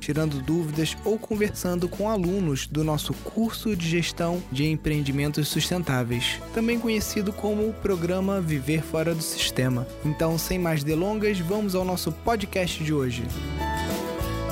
tirando dúvidas ou conversando com alunos do nosso curso de gestão de empreendimentos sustentáveis, também conhecido como o programa Viver Fora do Sistema. Então, sem mais delongas, vamos ao nosso podcast de hoje.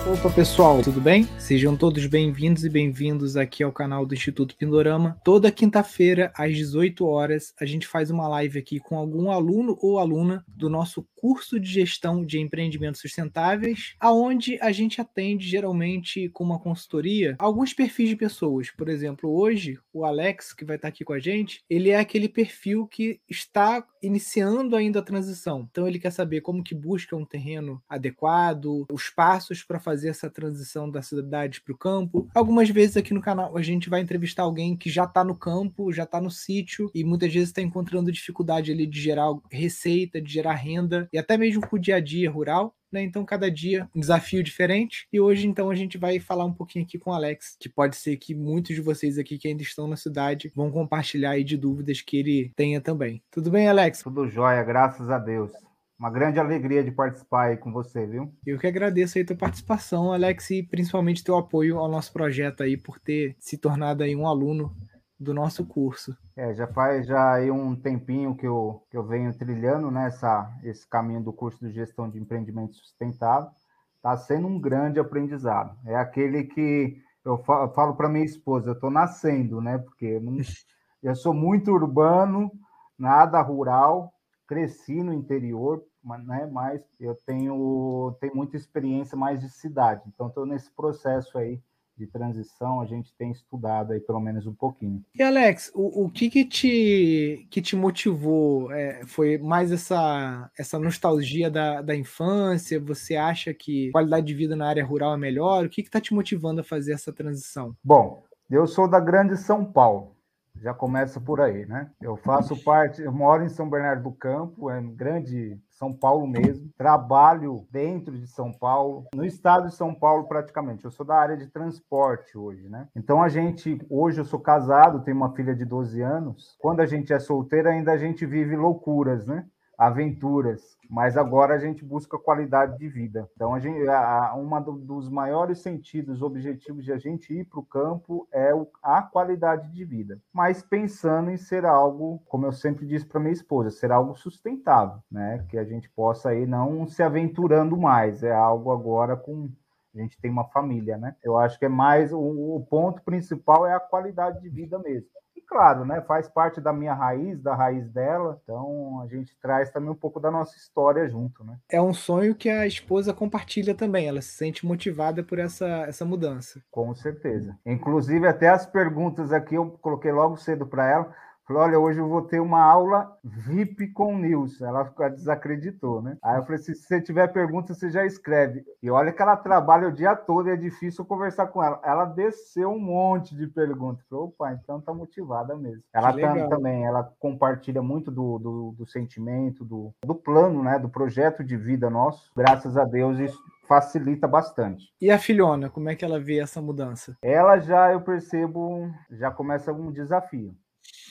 Opa pessoal, tudo bem? Sejam todos bem-vindos e bem-vindos aqui ao canal do Instituto Pindorama. Toda quinta-feira, às 18 horas, a gente faz uma live aqui com algum aluno ou aluna do nosso curso de gestão de empreendimentos sustentáveis, aonde a gente atende geralmente com uma consultoria alguns perfis de pessoas. Por exemplo, hoje o Alex, que vai estar aqui com a gente, ele é aquele perfil que está iniciando ainda a transição. Então ele quer saber como que busca um terreno adequado, os passos para fazer essa transição da cidade para o campo. Algumas vezes aqui no canal a gente vai entrevistar alguém que já está no campo, já está no sítio e muitas vezes está encontrando dificuldade ali de gerar receita, de gerar renda e até mesmo com o dia a dia rural. Né? Então, cada dia um desafio diferente. E hoje, então, a gente vai falar um pouquinho aqui com o Alex, que pode ser que muitos de vocês aqui que ainda estão na cidade vão compartilhar aí de dúvidas que ele tenha também. Tudo bem, Alex? Tudo jóia, graças a Deus. Uma grande alegria de participar aí com você, viu? Eu que agradeço aí a tua participação, Alex, e principalmente teu apoio ao nosso projeto aí, por ter se tornado aí um aluno do nosso curso. É, já faz já aí um tempinho que eu, que eu venho trilhando nessa né, esse caminho do curso de gestão de empreendimento sustentável. Está sendo um grande aprendizado. É aquele que eu falo, falo para minha esposa, eu estou nascendo, né? Porque eu, não, eu sou muito urbano, nada rural, cresci no interior, né? Mas eu tenho, tenho muita experiência mais de cidade. Então estou nesse processo aí de transição, a gente tem estudado aí pelo menos um pouquinho. E Alex, o, o que que te, que te motivou? É, foi mais essa, essa nostalgia da, da infância? Você acha que qualidade de vida na área rural é melhor? O que está te motivando a fazer essa transição? Bom, eu sou da grande São Paulo, já começa por aí, né? Eu faço parte, eu moro em São Bernardo do Campo, é um grande são Paulo mesmo. Trabalho dentro de São Paulo, no estado de São Paulo praticamente. Eu sou da área de transporte hoje, né? Então a gente, hoje eu sou casado, tenho uma filha de 12 anos. Quando a gente é solteiro, ainda a gente vive loucuras, né? Aventuras, mas agora a gente busca qualidade de vida. Então, a gente, a, uma do, dos maiores sentidos, objetivos de a gente ir para o campo é o, a qualidade de vida, mas pensando em ser algo, como eu sempre disse para minha esposa, ser algo sustentável, né? Que a gente possa aí não se aventurando mais, é algo agora com a gente tem uma família, né? Eu acho que é mais o, o ponto principal é a qualidade de vida mesmo claro, né, faz parte da minha raiz, da raiz dela, então a gente traz também um pouco da nossa história junto, né? É um sonho que a esposa compartilha também, ela se sente motivada por essa, essa mudança. Com certeza. Inclusive, até as perguntas aqui eu coloquei logo cedo para ela. Falei, olha, hoje eu vou ter uma aula VIP com o Nilson. Ela desacreditou, né? Aí eu falei, se você tiver pergunta, você já escreve. E olha que ela trabalha o dia todo e é difícil conversar com ela. Ela desceu um monte de perguntas. Falei, opa, então tá motivada mesmo. Ela tá, também, ela compartilha muito do, do, do sentimento, do, do plano, né? Do projeto de vida nosso. Graças a Deus, isso facilita bastante. E a filhona, como é que ela vê essa mudança? Ela já, eu percebo, já começa um desafio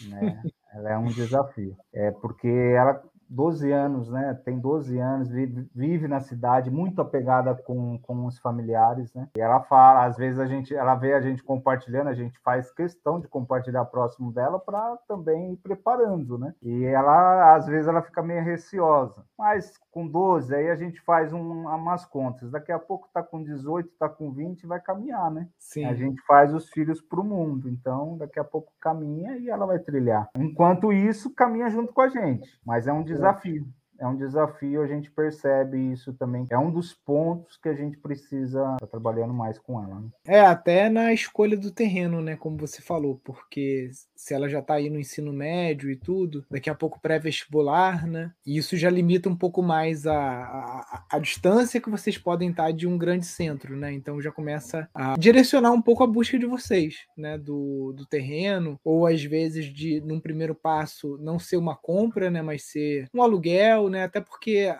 né? Ela é um desafio. É porque ela 12 anos, né? Tem 12 anos, vive, vive, na cidade, muito apegada com, com os familiares, né? E ela fala, às vezes a gente, ela vê a gente compartilhando, a gente faz questão de compartilhar próximo dela para também ir preparando, né? E ela, às vezes, ela fica meio receosa. Mas com 12, aí a gente faz um, umas contas. Daqui a pouco tá com 18, tá com 20, vai caminhar, né? Sim. A gente faz os filhos para o mundo. Então, daqui a pouco caminha e ela vai trilhar. Enquanto isso, caminha junto com a gente. Mas é um desafio é um desafio, a gente percebe isso também. É um dos pontos que a gente precisa estar tá trabalhando mais com ela. Né? É, até na escolha do terreno, né? Como você falou, porque se ela já está aí no ensino médio e tudo, daqui a pouco pré-vestibular, né? E isso já limita um pouco mais a, a, a, distância que vocês podem estar de um grande centro, né? Então já começa a direcionar um pouco a busca de vocês, né? Do, do terreno, ou às vezes de, num primeiro passo, não ser uma compra, né? Mas ser um aluguel né? Até porque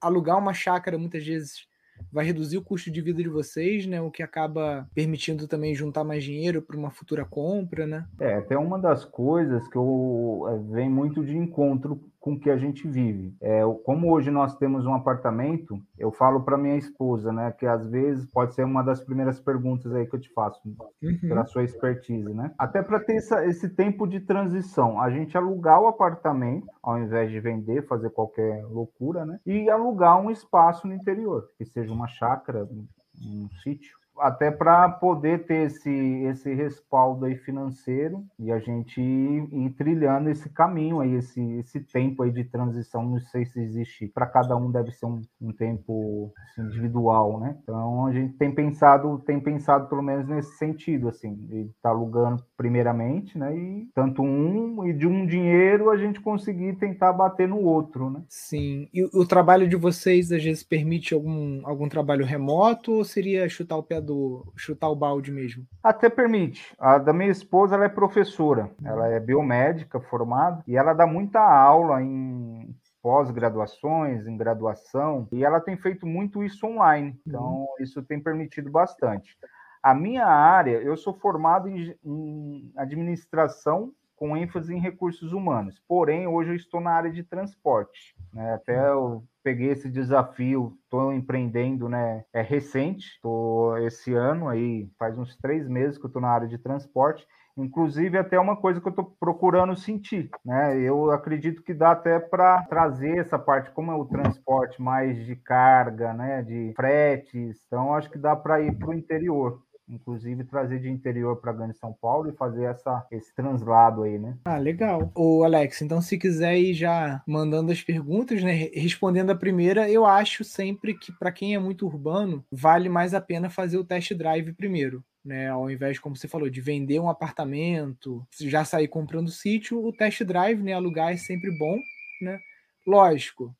alugar uma chácara muitas vezes vai reduzir o custo de vida de vocês, né? O que acaba permitindo também juntar mais dinheiro para uma futura compra, né? É, até uma das coisas que eu é, vem muito de encontro com que a gente vive. É, como hoje nós temos um apartamento, eu falo para minha esposa, né, que às vezes pode ser uma das primeiras perguntas aí que eu te faço, uhum. pela sua expertise, né? Até para ter essa, esse tempo de transição, a gente alugar o apartamento, ao invés de vender, fazer qualquer loucura, né? E alugar um espaço no interior, que seja uma chácara, um, um sítio até para poder ter esse, esse respaldo aí financeiro e a gente ir, ir, trilhando esse caminho aí, esse, esse tempo aí de transição, não sei se existe, para cada um deve ser um, um tempo assim, individual, né? Então a gente tem pensado, tem pensado pelo menos nesse sentido, assim, de tá alugando primeiramente, né? E tanto um e de um dinheiro a gente conseguir tentar bater no outro, né? Sim. E o trabalho de vocês às vezes permite algum, algum trabalho remoto ou seria chutar o pé do chutar o balde mesmo? Até permite. A da minha esposa ela é professora, ela é biomédica formada e ela dá muita aula em pós-graduações, em graduação, e ela tem feito muito isso online. Então, uhum. isso tem permitido bastante. A minha área, eu sou formado em, em administração com ênfase em recursos humanos. Porém, hoje eu estou na área de transporte. Né? Até eu peguei esse desafio, estou empreendendo, né? É recente, estou esse ano aí, faz uns três meses que eu estou na área de transporte. Inclusive, até uma coisa que eu estou procurando sentir, né? Eu acredito que dá até para trazer essa parte, como é o transporte mais de carga, né? De fretes, então acho que dá para ir para o interior inclusive trazer de interior para Grande São Paulo e fazer essa, esse translado aí, né? Ah, legal. Ô, Alex, então se quiser ir já mandando as perguntas, né, respondendo a primeira, eu acho sempre que para quem é muito urbano, vale mais a pena fazer o test drive primeiro. Né, ao invés, como você falou, de vender um apartamento, já sair comprando sítio, o test drive, né, alugar é sempre bom, né? Lógico,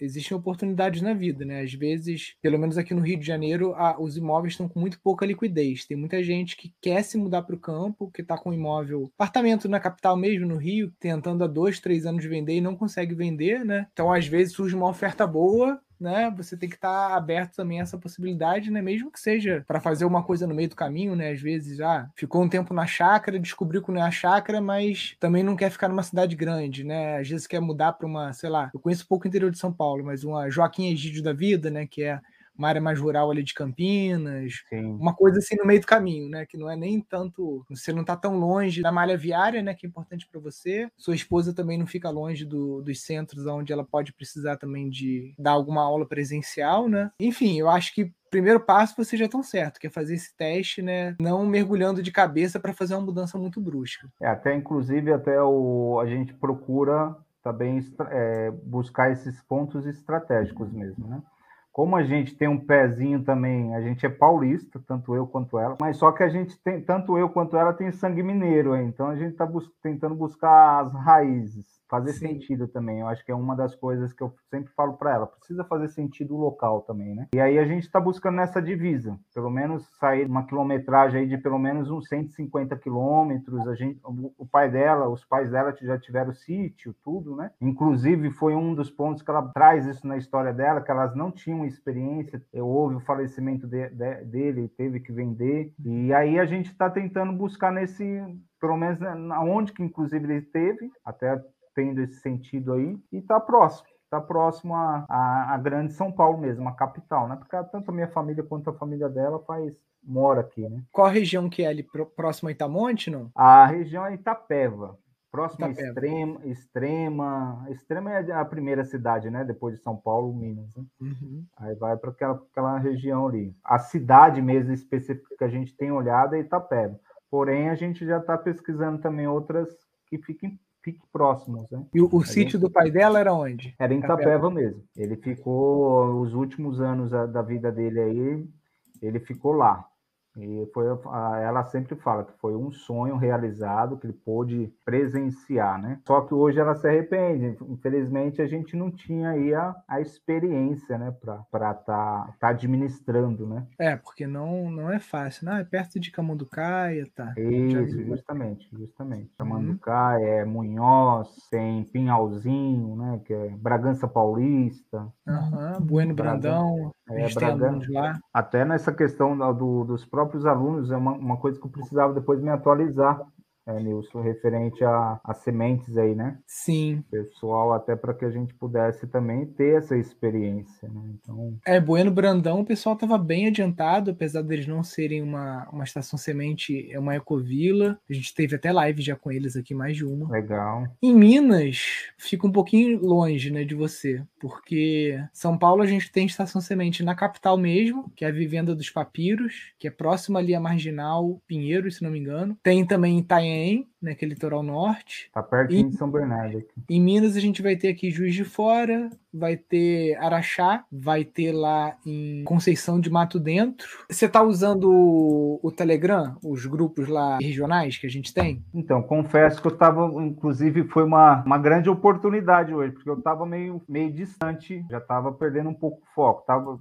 existem oportunidades na vida, né? Às vezes, pelo menos aqui no Rio de Janeiro, a, os imóveis estão com muito pouca liquidez. Tem muita gente que quer se mudar para o campo, que está com um imóvel, apartamento na capital mesmo, no Rio, tentando há dois, três anos vender e não consegue vender, né? Então, às vezes, surge uma oferta boa, né? Você tem que estar tá aberto também a essa possibilidade, né? Mesmo que seja para fazer uma coisa no meio do caminho, né? Às vezes, ah, ficou um tempo na chácara, descobriu que não é a chácara, mas também não quer ficar numa cidade grande, né? Às vezes quer mudar para uma, sei lá, eu conheço pouco o interior de São Paulo, mas uma Joaquim Egídio da vida, né? Que é uma área mais rural ali de Campinas, Sim. uma coisa assim no meio do caminho, né? Que não é nem tanto, você não está tão longe da malha viária, né? Que é importante para você. Sua esposa também não fica longe do, dos centros onde ela pode precisar também de dar alguma aula presencial, né? Enfim, eu acho que primeiro passo você já estão certo, que é fazer esse teste, né? Não mergulhando de cabeça para fazer uma mudança muito brusca. É, até inclusive até o a gente procura também é, buscar esses pontos estratégicos mesmo, né? Como a gente tem um pezinho também, a gente é paulista, tanto eu quanto ela, mas só que a gente tem, tanto eu quanto ela tem sangue mineiro, então a gente está bus tentando buscar as raízes fazer Sim. sentido também. Eu acho que é uma das coisas que eu sempre falo para ela. Precisa fazer sentido local também, né? E aí a gente está buscando nessa divisa, pelo menos sair uma quilometragem aí de pelo menos uns 150 quilômetros. A gente, o pai dela, os pais dela já tiveram sítio, tudo, né? Inclusive foi um dos pontos que ela traz isso na história dela, que elas não tinham experiência. Houve o falecimento de, de, dele, teve que vender. E aí a gente está tentando buscar nesse pelo menos onde que inclusive ele teve, até tendo esse sentido aí, e está próximo. Está próximo a, a, grande São Paulo mesmo, a capital, né? Porque tanto a minha família quanto a família dela faz, mora aqui, né? Qual região que é ali? Próximo a Itamonte, não? A região é Itapeva. Próxima a Extrema, Extrema. Extrema é a primeira cidade, né? Depois de São Paulo, Minas. Né? Uhum. Aí vai para aquela, aquela região ali. A cidade mesmo específica que a gente tem olhado é Itapeva. Porém, a gente já está pesquisando também outras que fiquem fique próximos. Né? E o, o sítio gente... do pai dela era onde? Era em Itapeva mesmo. Ele ficou os últimos anos da vida dele aí, ele ficou lá. E foi, ela sempre fala que foi um sonho realizado que ele pôde presenciar, né? Só que hoje ela se arrepende. Infelizmente, a gente não tinha aí a, a experiência, né, para estar tá, tá administrando, né? É, porque não, não é fácil. Não, é perto de Camanducaia, tá? Isso, justamente, justamente. Camanducaia, uhum. é Munhoz, tem Pinhalzinho, né, que é Bragança Paulista. Uhum, bueno Brandão, é, Bragança, lá. Até nessa questão do, dos próprios alunos, é uma, uma coisa que eu precisava depois me atualizar é, Nilson, referente a, a, sementes aí, né? Sim. Pessoal, até para que a gente pudesse também ter essa experiência, né? Então... É, Bueno Brandão, o pessoal estava bem adiantado, apesar deles não serem uma, uma estação semente, é uma ecovila. A gente teve até live já com eles aqui, mais de uma. Legal. Em Minas, fica um pouquinho longe, né, de você, porque São Paulo a gente tem estação semente na capital mesmo, que é a Vivenda dos Papiros, que é próximo ali a Marginal Pinheiro, se não me engano. Tem também Itanhaém Belém, né, que é litoral norte. Tá pertinho e, de São Bernardo. Aqui. Em Minas a gente vai ter aqui Juiz de Fora, vai ter Araxá, vai ter lá em Conceição de Mato Dentro. Você tá usando o, o Telegram, os grupos lá regionais que a gente tem? Então, confesso que eu tava, inclusive foi uma, uma grande oportunidade hoje, porque eu tava meio, meio distante, já tava perdendo um pouco o foco, tava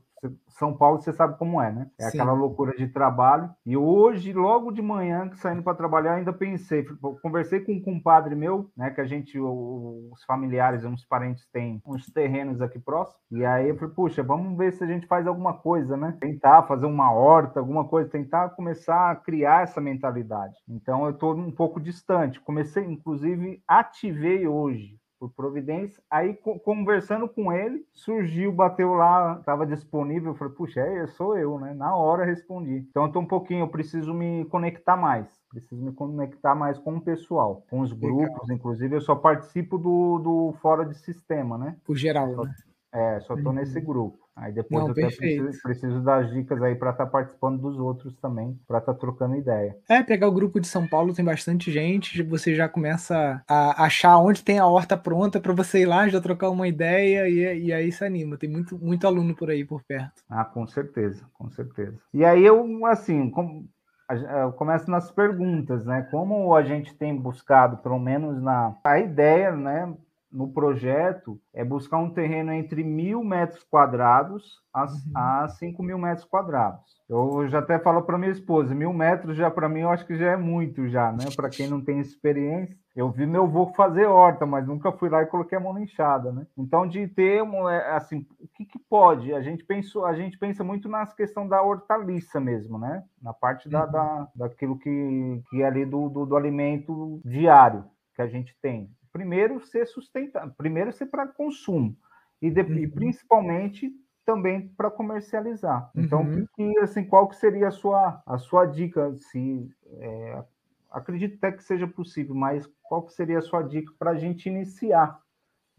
são Paulo, você sabe como é, né? É Sim. aquela loucura de trabalho. E hoje, logo de manhã, saindo para trabalhar, ainda pensei, conversei com um compadre meu, né? Que a gente, os familiares, uns parentes têm uns terrenos aqui próximos. E aí eu falei, puxa, vamos ver se a gente faz alguma coisa, né? Tentar fazer uma horta, alguma coisa, tentar começar a criar essa mentalidade. Então eu estou um pouco distante. Comecei, inclusive, ativei hoje por providência. Aí, conversando com ele, surgiu, bateu lá, estava disponível. Eu falei, puxa, é, sou eu, né? Na hora respondi. Então, eu tô um pouquinho, eu preciso me conectar mais. Preciso me conectar mais com o pessoal, com os grupos. Legal. Inclusive, eu só participo do, do Fora de Sistema, né? Por geral, né? É, só uhum. nesse grupo. Aí depois Não, eu preciso, preciso, das dicas aí para estar tá participando dos outros também, para estar tá trocando ideia. É, pegar o grupo de São Paulo tem bastante gente, você já começa a achar onde tem a horta pronta para você ir lá, já trocar uma ideia e, e, aí se anima. Tem muito, muito aluno por aí por perto. Ah, com certeza, com certeza. E aí eu, assim, como, eu começo nas perguntas, né? Como a gente tem buscado, pelo menos na a ideia, né? No projeto é buscar um terreno entre mil metros quadrados a, uhum. a cinco mil metros quadrados. Eu já até falo para minha esposa, mil metros já para mim eu acho que já é muito já, né? Para quem não tem experiência, eu vi meu avô fazer horta, mas nunca fui lá e coloquei a mão na enxada, né? Então de ter é, assim, o que, que pode? A gente pensou, a gente pensa muito na questão da hortaliça mesmo, né? Na parte da, uhum. da daquilo que, que é ali do, do, do alimento diário que a gente tem primeiro ser sustentável, primeiro ser para consumo e, de, uhum. e, principalmente também para comercializar. Então, uhum. que, assim, qual que seria a sua a sua dica? Se é, acredito até que seja possível, mas qual que seria a sua dica para a gente iniciar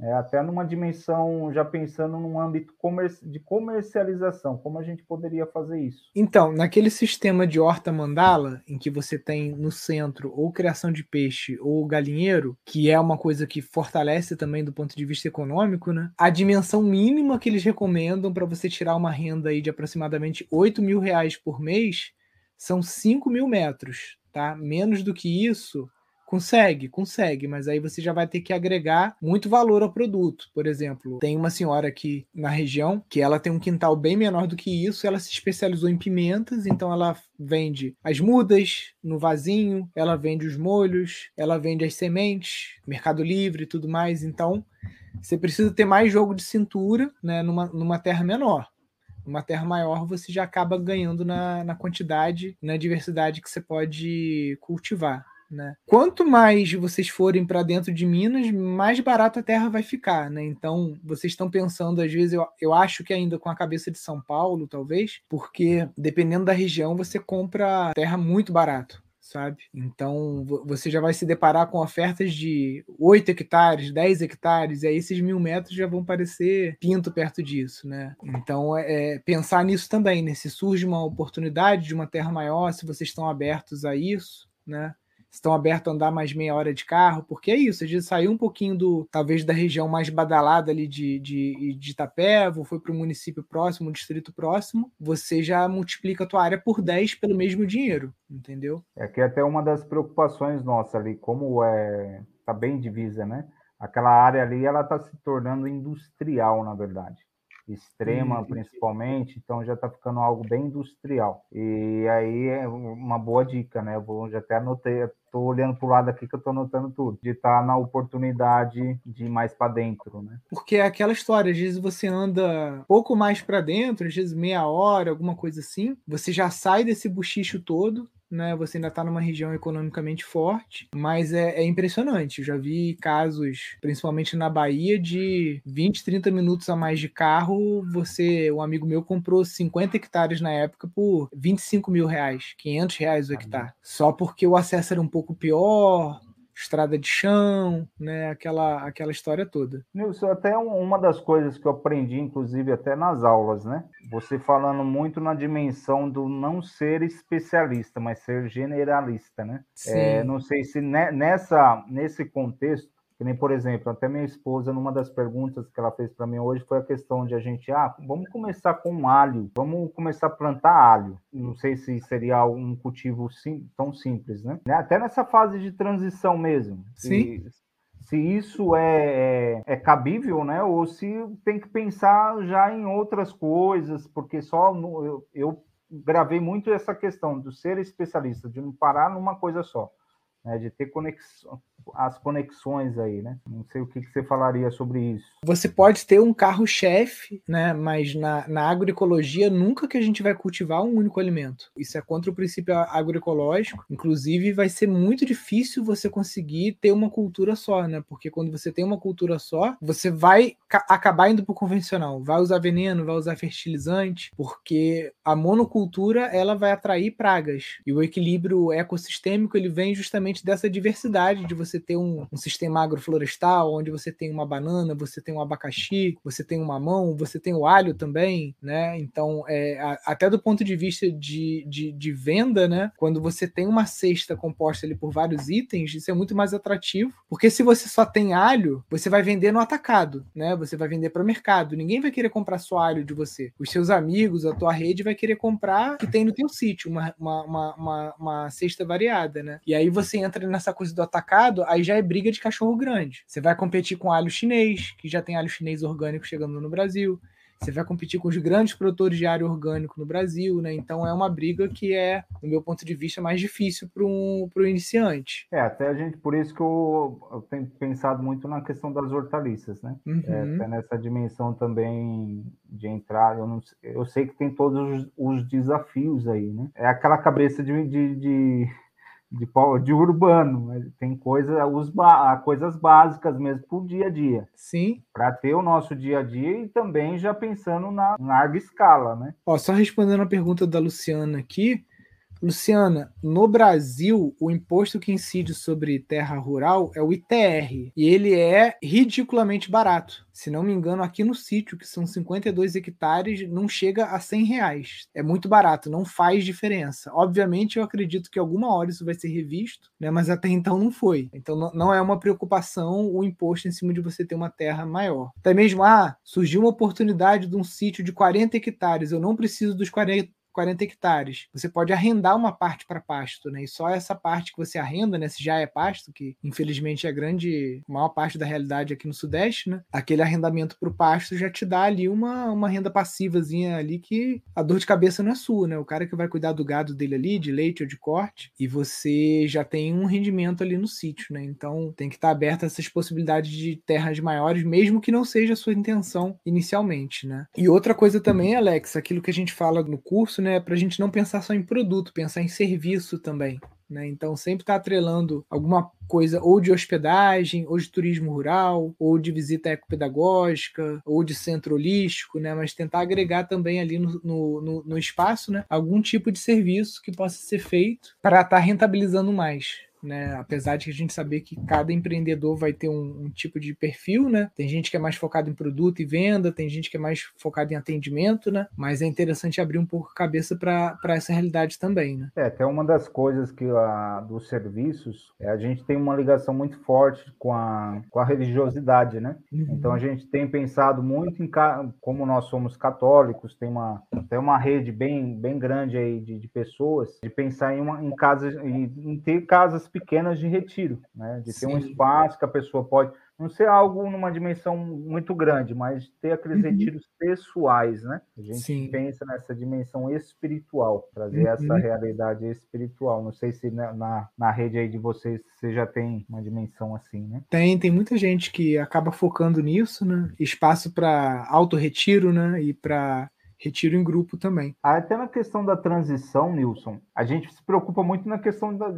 é, até numa dimensão, já pensando num âmbito de comercialização, como a gente poderia fazer isso? Então, naquele sistema de horta mandala, em que você tem no centro ou criação de peixe ou galinheiro, que é uma coisa que fortalece também do ponto de vista econômico, né? A dimensão mínima que eles recomendam para você tirar uma renda aí de aproximadamente 8 mil reais por mês são 5 mil metros, tá? Menos do que isso Consegue, consegue, mas aí você já vai ter que agregar muito valor ao produto. Por exemplo, tem uma senhora aqui na região que ela tem um quintal bem menor do que isso, ela se especializou em pimentas, então ela vende as mudas no vasinho, ela vende os molhos, ela vende as sementes, Mercado Livre e tudo mais. Então, você precisa ter mais jogo de cintura né, numa, numa terra menor uma terra maior você já acaba ganhando na, na quantidade, na diversidade que você pode cultivar. Né? Quanto mais vocês forem para dentro de Minas, mais barato a terra vai ficar, né? Então, vocês estão pensando, às vezes, eu, eu acho que ainda com a cabeça de São Paulo, talvez, porque dependendo da região, você compra terra muito barato, sabe? Então, você já vai se deparar com ofertas de 8 hectares, 10 hectares, e aí esses mil metros já vão parecer pinto perto disso, né? Então, é, é pensar nisso também, né? Se surge uma oportunidade de uma terra maior, se vocês estão abertos a isso, né? Estão abertos a andar mais meia hora de carro, porque é isso, a gente saiu um pouquinho do, talvez, da região mais badalada ali de, de, de Itapeva, foi para o município próximo, o distrito próximo, você já multiplica a tua área por 10 pelo mesmo dinheiro, entendeu? É que é até uma das preocupações nossas ali, como é, tá bem divisa, né? Aquela área ali, ela está se tornando industrial, na verdade extrema, principalmente, então já está ficando algo bem industrial. E aí é uma boa dica, né? Eu vou, já até anotei, estou olhando para o lado aqui que eu estou anotando tudo, de estar tá na oportunidade de ir mais para dentro, né? Porque é aquela história, às vezes você anda pouco mais para dentro, às vezes meia hora, alguma coisa assim, você já sai desse buchicho todo, né? Você ainda está numa região economicamente forte, mas é, é, impressionante. Eu já vi casos, principalmente na Bahia, de 20, 30 minutos a mais de carro. Você, um amigo meu, comprou 50 hectares na época por 25 mil reais, 500 reais o hectare, só porque o acesso era um pouco pior, estrada de chão, né? Aquela, aquela história toda. Nilson, até uma das coisas que eu aprendi, inclusive até nas aulas, né? Você falando muito na dimensão do não ser especialista, mas ser generalista, né? É, não sei se nessa, nesse contexto que nem, por exemplo, até minha esposa, numa das perguntas que ela fez para mim hoje, foi a questão de a gente, ah, vamos começar com alho, vamos começar a plantar alho. Não sei se seria um cultivo sim, tão simples, né? Até nessa fase de transição mesmo. Sim. Se, se isso é, é, é, cabível, né? Ou se tem que pensar já em outras coisas, porque só no, eu, eu gravei muito essa questão do ser especialista, de não parar numa coisa só né, de ter conexão, as conexões aí, né? Não sei o que, que você falaria sobre isso. Você pode ter um carro-chefe, né? Mas na, na agroecologia nunca que a gente vai cultivar um único alimento. Isso é contra o princípio agroecológico. Inclusive, vai ser muito difícil você conseguir ter uma cultura só, né? Porque quando você tem uma cultura só, você vai acabar indo para o convencional. Vai usar veneno, vai usar fertilizante, porque a monocultura ela vai atrair pragas. E o equilíbrio ecossistêmico ele vem justamente dessa diversidade de você ter um, um, sistema agroflorestal, onde você tem uma banana, você tem um abacaxi, você tem um mamão, você tem o alho também, né? Então, é, a, até do ponto de vista de, de, de, venda, né? Quando você tem uma cesta composta ali por vários itens, isso é muito mais atrativo, porque se você só tem alho, você vai vender no atacado, né? Você vai vender para o mercado. Ninguém vai querer comprar só alho de você. Os seus amigos, a tua rede vai querer comprar que tem no teu sítio, uma, uma, uma, uma, uma cesta variada, né? E aí você entra nessa coisa do atacado, aí já é briga de cachorro grande. Você vai competir com alho chinês, que já tem alho chinês orgânico chegando no Brasil. Você vai competir com os grandes produtores de alho orgânico no Brasil, né? Então é uma briga que é, do meu ponto de vista, mais difícil para um, o iniciante. É, até a gente, por isso que eu, eu tenho pensado muito na questão das hortaliças, né? Uhum. É, até nessa dimensão também de entrar, eu, não, eu sei que tem todos os, os desafios aí, né? É aquela cabeça de, de, de de, de urbano, tem coisa, os, coisas básicas mesmo para o dia a dia. Sim. Para ter o nosso dia a dia e também já pensando na, larga escala, né? Ó, só respondendo a pergunta da Luciana aqui, Luciana, no Brasil, o imposto que incide sobre terra rural é o ITR, e ele é ridiculamente barato. Se não me engano, aqui no sítio, que são 52 hectares, não chega a 100 reais. É muito barato, não faz diferença. Obviamente, eu acredito que alguma hora isso vai ser revisto, né? mas até então não foi. Então, não é uma preocupação o imposto em cima de você ter uma terra maior. Até mesmo, ah, surgiu uma oportunidade de um sítio de 40 hectares, eu não preciso dos 40 40 hectares. Você pode arrendar uma parte para pasto, né? E só essa parte que você arrenda, né? Se já é pasto, que infelizmente é a grande, maior parte da realidade aqui no Sudeste, né? Aquele arrendamento para o pasto já te dá ali uma, uma renda passivazinha ali que a dor de cabeça não é sua, né? O cara que vai cuidar do gado dele ali, de leite ou de corte, e você já tem um rendimento ali no sítio, né? Então tem que estar aberto a essas possibilidades de terras maiores, mesmo que não seja a sua intenção inicialmente, né? E outra coisa também, Alex, aquilo que a gente fala no curso, né? né, para a gente não pensar só em produto, pensar em serviço também. Né? Então, sempre está atrelando alguma coisa ou de hospedagem, ou de turismo rural, ou de visita ecopedagógica, ou de centro holístico, né? mas tentar agregar também ali no, no, no espaço né? algum tipo de serviço que possa ser feito para estar tá rentabilizando mais. Né? Apesar de a gente saber que cada empreendedor vai ter um, um, tipo de perfil, né? Tem gente que é mais focado em produto e venda, tem gente que é mais focado em atendimento, né? Mas é interessante abrir um pouco a cabeça para essa realidade também, né? É, até uma das coisas que a, dos serviços, é, a gente tem uma ligação muito forte com a, com a religiosidade, né? Uhum. Então a gente tem pensado muito em como nós somos católicos, tem uma, tem uma rede bem, bem grande aí de, de pessoas, de pensar em, uma, em casas, em, em ter casas pequenas de retiro, né? De ter Sim. um espaço que a pessoa pode não ser algo numa dimensão muito grande, mas ter aqueles uhum. retiros pessoais, né? A gente Sim. pensa nessa dimensão espiritual, trazer uhum. essa realidade espiritual. Não sei se na, na rede aí de vocês você já tem uma dimensão assim, né? Tem, tem muita gente que acaba focando nisso, né? Espaço para auto-retiro, né? E para retiro em grupo também. Até na questão da transição, Nilson, a gente se preocupa muito na questão da,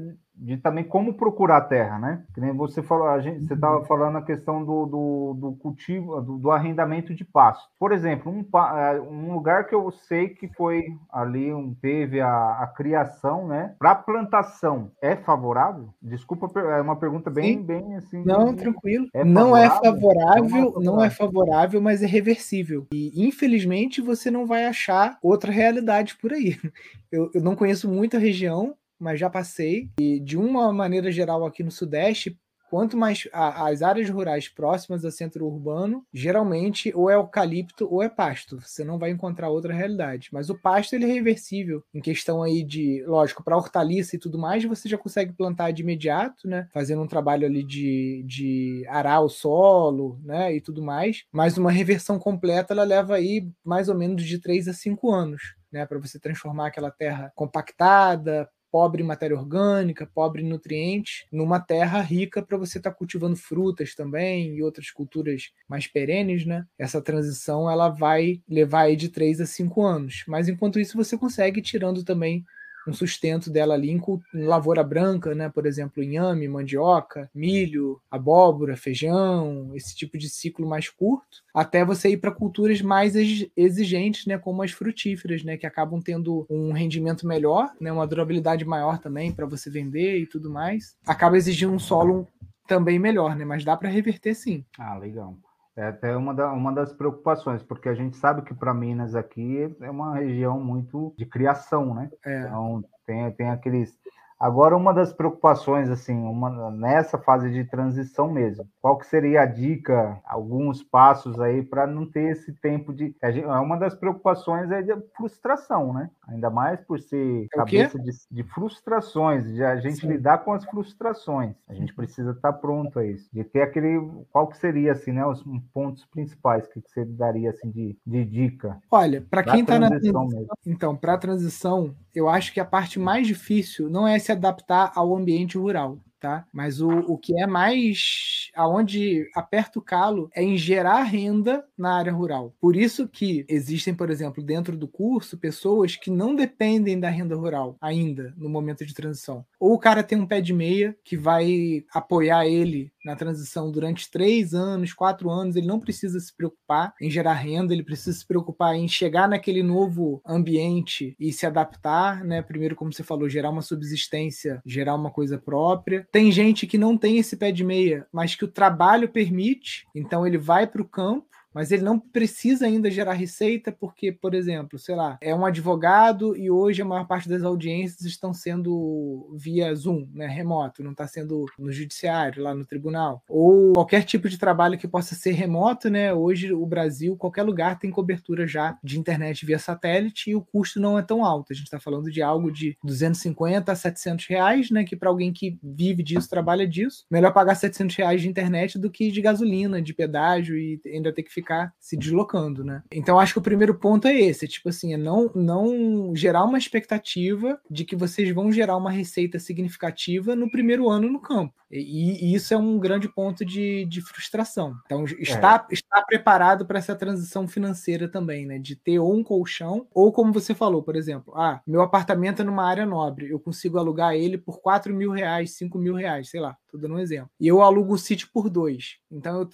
de também como procurar a terra, né? Que nem você falou, a gente, você estava uhum. falando a questão do, do, do cultivo, do, do, arrendamento de pasto. Por exemplo, um, é, um, lugar que eu sei que foi ali, um, teve a, a criação, né? Para plantação, é favorável? Desculpa, é uma pergunta bem, Sim. bem assim. Não, tranquilo. É não é favorável, não é favorável, não é favorável, mas é reversível. E infelizmente você não vai achar outra realidade por aí. Eu, eu não conheço muita região mas já passei. E de uma maneira geral aqui no Sudeste, quanto mais a, as áreas rurais próximas ao centro urbano, geralmente ou é eucalipto ou é pasto. Você não vai encontrar outra realidade. Mas o pasto ele é reversível em questão aí de, lógico, para hortaliça e tudo mais, você já consegue plantar de imediato, né? Fazendo um trabalho ali de, de arar o solo, né? E tudo mais. Mas uma reversão completa ela leva aí mais ou menos de 3 a 5 anos. Né, para você transformar aquela terra compactada, pobre em matéria orgânica, pobre em nutrientes, numa terra rica para você estar tá cultivando frutas também e outras culturas mais perenes, né? Essa transição ela vai levar aí de 3 a 5 anos. Mas enquanto isso você consegue tirando também um sustento dela ali em, em lavoura branca, né? Por exemplo, inhame, mandioca, milho, abóbora, feijão, esse tipo de ciclo mais curto, até você ir para culturas mais exigentes, né? Como as frutíferas, né? Que acabam tendo um rendimento melhor, né? Uma durabilidade maior também para você vender e tudo mais. Acaba exigindo um solo também melhor, né? Mas dá para reverter sim. Ah, legal. É até uma, da, uma das preocupações, porque a gente sabe que para Minas aqui é uma região muito de criação, né? É. Então tem, tem aqueles Agora, uma das preocupações, assim, uma, nessa fase de transição mesmo, qual que seria a dica, alguns passos aí para não ter esse tempo de. É uma das preocupações é de frustração, né? Ainda mais por ser cabeça de, de, frustrações, de a gente Sim. lidar com as frustrações. A gente precisa estar tá pronto a isso. De ter aquele. Qual que seria, assim, né? Os pontos principais que você daria, assim, de, de dica? Olha, para quem está na transição. Mesmo. Então, para a transição, eu acho que a parte mais difícil não é se adaptar ao ambiente rural, tá? Mas o, o que é mais aonde aperta o calo é em gerar renda na área rural. Por isso que existem, por exemplo, dentro do curso, pessoas que não dependem da renda rural ainda no momento de transição. Ou o cara tem um pé de meia que vai apoiar ele na transição durante três anos, quatro anos, ele não precisa se preocupar em gerar renda, ele precisa se preocupar em chegar naquele novo ambiente e se adaptar, né? Primeiro, como você falou, gerar uma subsistência, gerar uma coisa própria. Tem gente que não tem esse pé de meia, mas que o trabalho permite, então ele vai para o campo mas ele não precisa ainda gerar receita porque, por exemplo, sei lá, é um advogado e hoje a maior parte das audiências estão sendo via Zoom, né, remoto, não está sendo no judiciário, lá no tribunal, ou qualquer tipo de trabalho que possa ser remoto, né? Hoje o Brasil, qualquer lugar tem cobertura já de internet via satélite e o custo não é tão alto. A gente está falando de algo de 250 a 700 reais, né? Que para alguém que vive disso, trabalha disso, melhor pagar 700 reais de internet do que de gasolina, de pedágio e ainda ter que ficar se deslocando, né? Então acho que o primeiro ponto é esse, tipo assim, é não, não gerar uma expectativa de que vocês vão gerar uma receita significativa no primeiro ano no campo. E, e isso é um grande ponto de, de frustração. Então, está, é. está preparado para essa transição financeira também, né? De ter ou um colchão, ou como você falou, por exemplo, ah, meu apartamento é numa área nobre, eu consigo alugar ele por 4 mil reais, 5 mil reais, sei lá, tô dando um exemplo. E eu alugo o sítio por dois. Então eu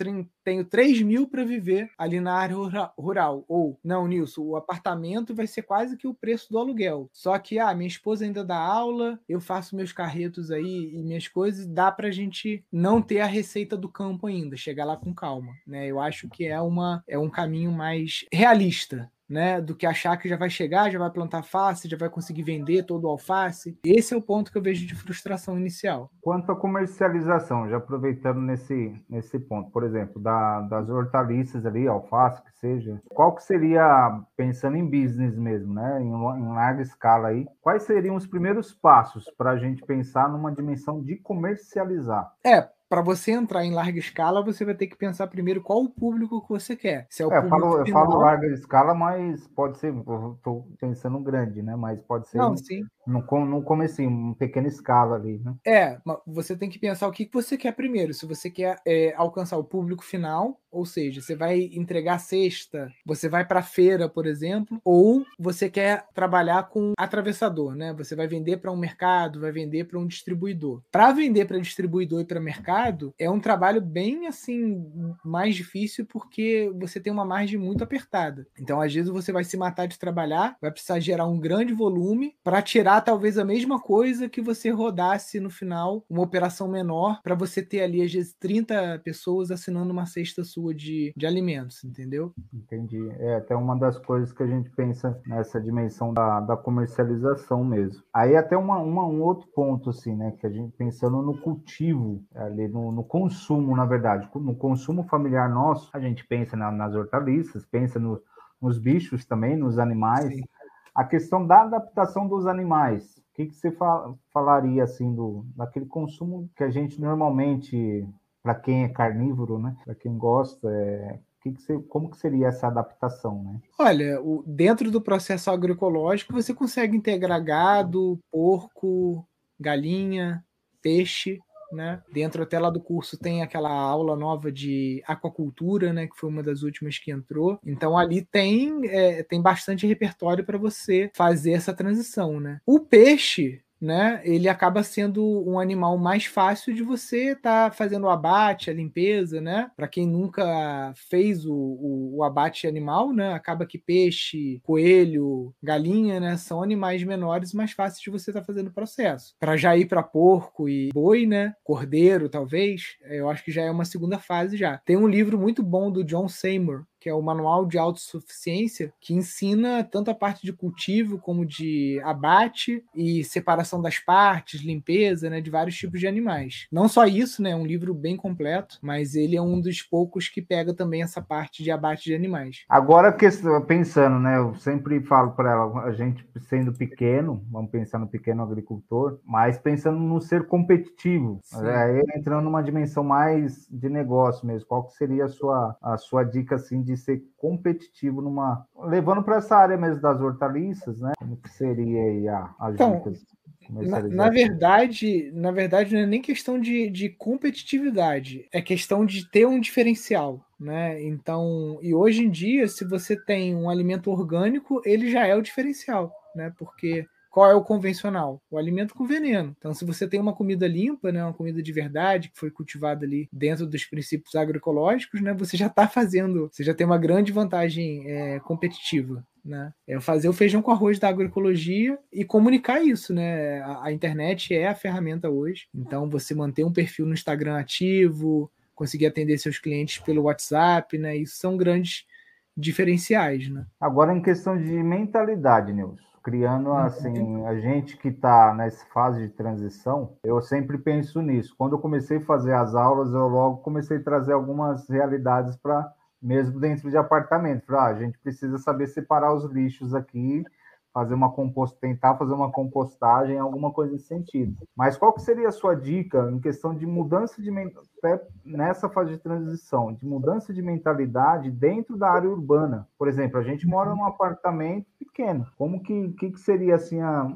tenho 3 mil para viver ali na área rural. Ou, não, Nilson, o apartamento vai ser quase que o preço do aluguel. Só que, ah, minha esposa ainda dá aula, eu faço meus carretos aí e minhas coisas, dá pra gente não ter a receita do campo ainda, chegar lá com calma, né? Eu acho que é uma é um caminho mais realista, né, do que achar que já vai chegar, já vai plantar face, já vai conseguir vender todo o alface. Esse é o ponto que eu vejo de frustração inicial. Quanto à comercialização, já aproveitando nesse, nesse ponto, por exemplo, da, das hortaliças ali, alface que seja, qual que seria, pensando em business mesmo, né, em, em larga escala aí, quais seriam os primeiros passos para a gente pensar numa dimensão de comercializar? É, para você entrar em larga escala, você vai ter que pensar primeiro qual o público que você quer. Se é o é, eu, falo, eu falo larga escala, mas pode ser, estou pensando grande, né? Mas pode ser. Não, sim. No, no comecinho, uma pequena escala ali, né? É, você tem que pensar o que você quer primeiro. Se você quer é, alcançar o público final, ou seja, você vai entregar cesta, você vai para feira, por exemplo, ou você quer trabalhar com atravessador, né? Você vai vender para um mercado, vai vender para um distribuidor. Para vender para distribuidor e para mercado, é um trabalho bem assim mais difícil porque você tem uma margem muito apertada. Então, às vezes você vai se matar de trabalhar, vai precisar gerar um grande volume para tirar talvez a mesma coisa que você rodasse no final uma operação menor para você ter ali às vezes 30 pessoas assinando uma cesta sua de, de alimentos, entendeu? Entendi. É até uma das coisas que a gente pensa nessa dimensão da, da comercialização mesmo. Aí até uma, uma, um outro ponto, assim, né? Que a gente pensando no cultivo, ali no, no consumo, na verdade, no consumo familiar nosso, a gente pensa na, nas hortaliças, pensa no, nos bichos também, nos animais. Sim. A questão da adaptação dos animais, o que, que você falaria assim do daquele consumo que a gente normalmente, para quem é carnívoro, né, para quem gosta, é, como que seria essa adaptação, né? Olha, o, dentro do processo agroecológico você consegue integrar gado, porco, galinha, peixe, né? Dentro até lá do curso tem aquela aula nova de aquacultura, né? Que foi uma das últimas que entrou. Então ali tem, é, tem bastante repertório para você fazer essa transição, né? O peixe, né, ele acaba sendo um animal mais fácil de você estar tá fazendo o abate, a limpeza, né? Para quem nunca fez o, o, o, abate animal, né? Acaba que peixe, coelho, galinha, né, são animais menores mais fáceis de você estar tá fazendo o processo. Para já ir para porco e boi, né? Cordeiro, talvez, eu acho que já é uma segunda fase já. Tem um livro muito bom do John Seymour, que é o Manual de Autossuficiência, que ensina tanto a parte de cultivo como de abate e separação das partes, limpeza, né, de vários tipos de animais. Não só isso, né, é um livro bem completo, mas ele é um dos poucos que pega também essa parte de abate de animais. Agora, pensando, né, eu sempre falo para ela, a gente sendo pequeno, vamos pensar no pequeno agricultor, mas pensando no ser competitivo, é, entrando numa dimensão mais de negócio mesmo, qual que seria a sua, a sua dica assim de ser competitivo numa. Levando para essa área mesmo das hortaliças, né? Como que seria aí a, as então? Na, na, verdade, na verdade, não é nem questão de, de competitividade, é questão de ter um diferencial. Né? Então, e hoje em dia, se você tem um alimento orgânico, ele já é o diferencial, né? Porque qual é o convencional? O alimento com veneno. Então, se você tem uma comida limpa, né, uma comida de verdade, que foi cultivada ali dentro dos princípios agroecológicos, né, você já está fazendo, você já tem uma grande vantagem é, competitiva. Né? É fazer o feijão com arroz da agroecologia e comunicar isso, né? A, a, internet é a ferramenta hoje. Então, você manter um perfil no Instagram ativo, conseguir atender seus clientes pelo WhatsApp, né? Isso são grandes diferenciais, né? Agora, em questão de mentalidade, Nilson criando uhum. assim a gente que está nessa fase de transição eu sempre penso nisso quando eu comecei a fazer as aulas eu logo comecei a trazer algumas realidades para mesmo dentro de apartamento para ah, a gente precisa saber separar os lixos aqui fazer uma compost, tentar fazer uma compostagem, alguma coisa nesse sentido. Mas qual que seria a sua dica em questão de mudança de nessa fase de transição, de mudança de mentalidade dentro da área urbana? Por exemplo, a gente mora num apartamento pequeno. Como que, que, que seria assim a,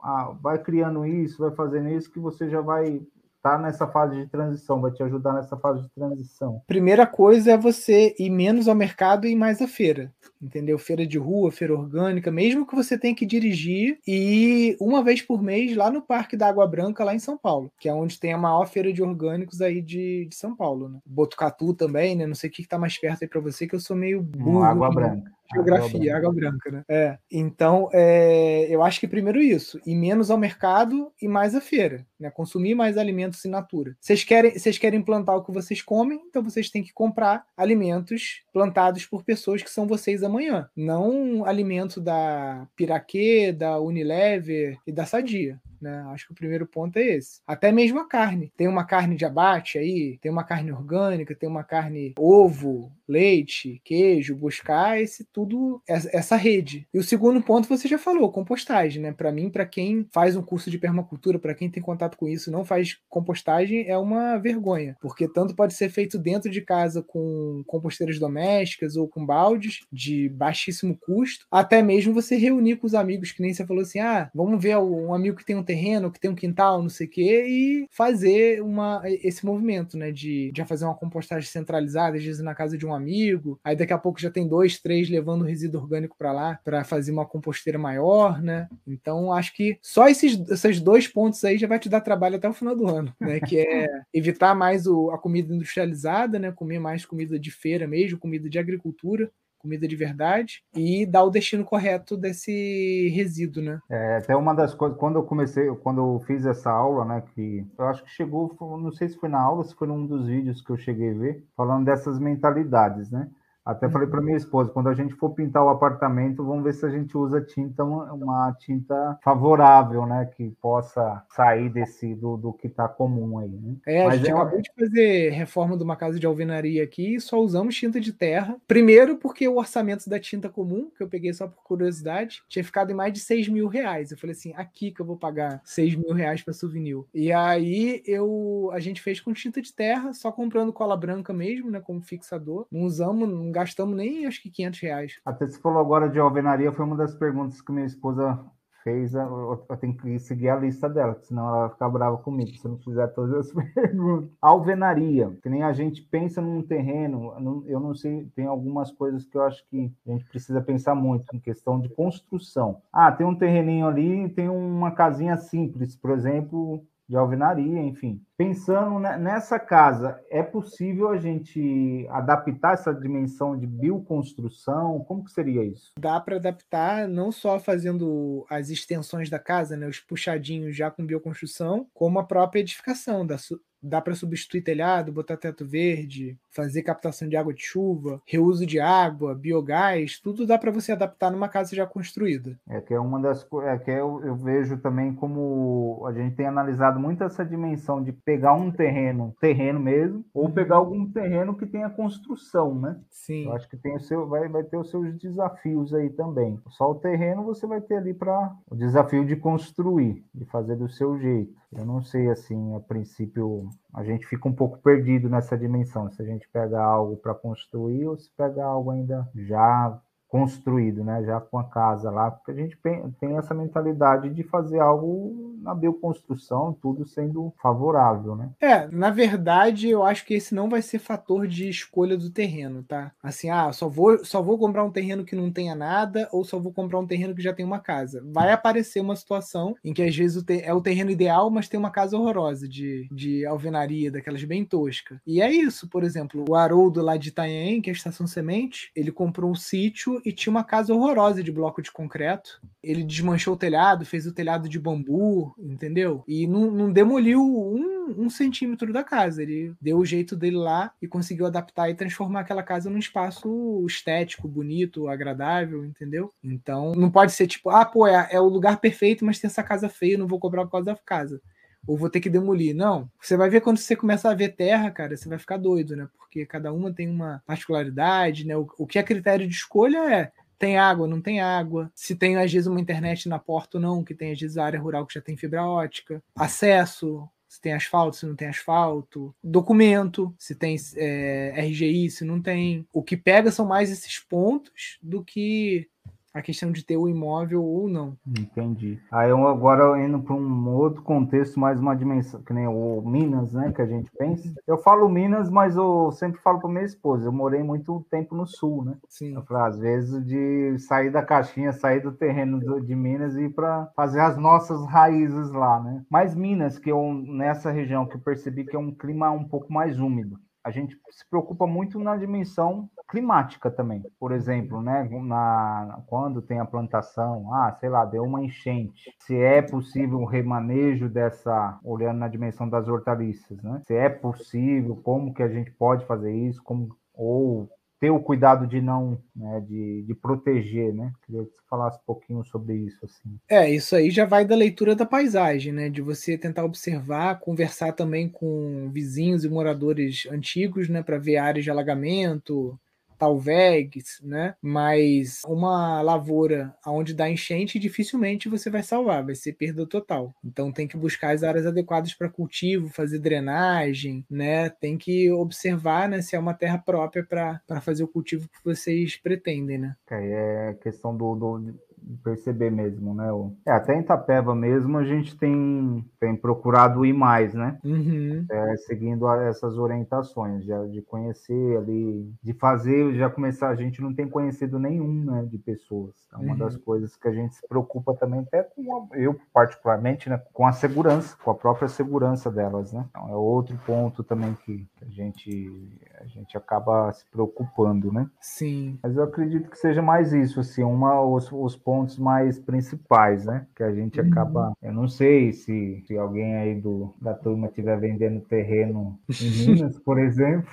a vai criando isso, vai fazendo isso que você já vai tá nessa fase de transição, vai te ajudar nessa fase de transição? Primeira coisa é você ir menos ao mercado e mais à feira, entendeu? Feira de rua, feira orgânica, mesmo que você tenha que dirigir e ir uma vez por mês lá no Parque da Água Branca, lá em São Paulo, que é onde tem a maior feira de orgânicos aí de, de São Paulo, né? Botucatu também, né? Não sei o que está mais perto aí para você, que eu sou meio burro. Água Branca geografia, água branca, né? É. Então, é, eu acho que primeiro isso, e menos ao mercado e mais à feira, né? Consumir mais alimentos in natura. Vocês querem, vocês querem plantar o que vocês comem, então vocês têm que comprar alimentos plantados por pessoas que são vocês amanhã, não alimento da Piraquê, da Unilever e da Sadia. Né? Acho que o primeiro ponto é esse. Até mesmo a carne. Tem uma carne de abate aí, tem uma carne orgânica, tem uma carne ovo, leite, queijo, buscar esse tudo, essa rede. E o segundo ponto você já falou, compostagem, né? Para mim, para quem faz um curso de permacultura, para quem tem contato com isso, não faz compostagem é uma vergonha, porque tanto pode ser feito dentro de casa com composteiras domésticas ou com baldes de baixíssimo custo, até mesmo você reunir com os amigos que nem você falou assim: "Ah, vamos ver um amigo que tem um terreno, que tem um quintal, não sei o quê", e fazer uma esse movimento, né, de já fazer uma compostagem centralizada, às vezes na casa de um amigo, aí daqui a pouco já tem dois, três levando resíduo orgânico para lá para fazer uma composteira maior, né? Então acho que só esses, esses dois pontos aí já vai te dar trabalho até o final do ano, né? Que é evitar mais o, a comida industrializada, né? Comer mais comida de feira mesmo, comida de agricultura, comida de verdade e dar o destino correto desse resíduo, né? É, até uma das coisas, quando eu comecei, quando eu fiz essa aula, né, que eu acho que chegou, não sei se foi na aula, se foi num dos vídeos que eu cheguei a ver, falando dessas mentalidades, né? Até falei para minha esposa, quando a gente for pintar o apartamento, vamos ver se a gente usa tinta, uma, tinta favorável, né? Que possa sair desse do, do que está comum aí. Né? É, Mas a gente é... acabou de fazer reforma de uma casa de alvenaria aqui e só usamos tinta de terra. Primeiro, porque o orçamento da tinta comum, que eu peguei só por curiosidade, tinha ficado em mais de 6 mil reais. Eu falei assim, aqui que eu vou pagar 6 mil reais para souvenir. E aí eu a gente fez com tinta de terra, só comprando cola branca mesmo, né? Como fixador. Não usamos gastamos nem acho que 500 reais. Até você falou agora de alvenaria, foi uma das perguntas que minha esposa fez. Eu, tenho que seguir a lista dela, senão ela vai ficar brava comigo se eu não fizer todas as perguntas. Alvenaria, que nem a gente pensa num terreno, eu não sei, tem algumas coisas que eu acho que a gente precisa pensar muito em questão de construção. Ah, tem um terreninho ali, tem uma casinha simples, por exemplo, de alvenaria, enfim. Pensando nessa casa, é possível a gente adaptar essa dimensão de bioconstrução? Como que seria isso? Dá para adaptar não só fazendo as extensões da casa, né, os puxadinhos já com bioconstrução, como a própria edificação, da, dá para substituir telhado, botar teto verde, fazer captação de água de chuva, reuso de água, biogás, tudo dá para você adaptar numa casa já construída. É que é uma das coisas é que eu, eu, vejo também como a gente tem analisado muito essa dimensão de pegar um terreno, terreno mesmo, ou uhum. pegar algum terreno que tenha construção, né? Sim. Eu acho que tem o seu, vai, vai ter os seus desafios aí também. Só o terreno você vai ter ali para o desafio de construir, de fazer do seu jeito. Eu não sei assim, a princípio a gente fica um pouco perdido nessa dimensão, se a gente pega algo para construir ou se pega algo ainda já construído, né? Já com a casa lá, porque a gente tem essa mentalidade de fazer algo na bioconstrução, tudo sendo favorável, né? É, na verdade, eu acho que esse não vai ser fator de escolha do terreno, tá? Assim, ah, só vou, só vou comprar um terreno que não tenha nada ou só vou comprar um terreno que já tem uma casa. Vai aparecer uma situação em que às vezes o é o terreno ideal, mas tem uma casa horrorosa de, de alvenaria, daquelas bem tosca. E é isso, por exemplo, o Haroldo lá de Itanhaém, que é a Estação Semente, ele comprou um sítio e tinha uma casa horrorosa de bloco de concreto. Ele desmanchou o telhado, fez o telhado de bambu, entendeu? E não, não demoliu um, um, centímetro da casa. Ele deu o jeito dele lá e conseguiu adaptar e transformar aquela casa num espaço estético, bonito, agradável, entendeu? Então não pode ser tipo, ah, pô, é, é o lugar perfeito, mas tem essa casa feia, não vou cobrar por causa da casa ou vou ter que demolir. Não. Você vai ver quando você começa a ver terra, cara, você vai ficar doido, né? Porque cada uma tem uma particularidade, né? O, o que é critério de escolha é tem água, não tem água, se tem às vezes uma internet na porta ou não, que tem às vezes a área rural que já tem fibra ótica, acesso, se tem asfalto, se não tem asfalto, documento, se tem é, RGI, se não tem. O que pega são mais esses pontos do que a questão de ter o imóvel ou não. Entendi. Aí eu agora indo para um outro contexto, mais uma dimensão, que nem o Minas, né, que a gente pensa. Eu falo Minas, mas eu sempre falo para minha esposa, eu morei muito tempo no sul, né? Sim. Eu falo, às vezes de sair da caixinha, sair do terreno de Minas e ir para fazer as nossas raízes lá, né? Mas Minas, que eu nessa região que eu percebi que é um clima um pouco mais úmido a gente se preocupa muito na dimensão climática também. Por exemplo, né, na, quando tem a plantação, ah, sei lá, deu uma enchente. Se é possível um remanejo dessa, olhando na dimensão das hortaliças, né? Se é possível, como que a gente pode fazer isso, como ou ter o cuidado de não, né, de, de proteger, né? Queria que você falasse um pouquinho sobre isso, assim. É, isso aí já vai da leitura da paisagem, né? De você tentar observar, conversar também com vizinhos e moradores antigos, né? Para ver áreas de alagamento, talvez, né? Mas uma lavoura onde dá enchente, dificilmente você vai salvar, vai ser perda total. Então tem que buscar as áreas adequadas para cultivo, fazer drenagem, né? Tem que observar, né, se é uma terra própria para fazer o cultivo que vocês pretendem, né? É questão do, do perceber mesmo, né? É, até em Itapeva mesmo a gente tem, tem procurado ir mais, né? Uhum. É, seguindo essas orientações, já de conhecer ali, de fazer, já começar, a gente não tem conhecido nenhum, né, de pessoas. É uma uhum. das coisas que a gente se preocupa também, até com a, eu particularmente, né, com a segurança, com a própria segurança delas, né? Então, é outro ponto também que a gente, a gente acaba se preocupando, né? Sim. Mas eu acredito que seja mais isso, assim, uma, os, os pontos pontos mais principais, né? Que a gente uhum. acaba. Eu não sei se, se alguém aí do, da turma estiver vendendo terreno em Minas, por exemplo.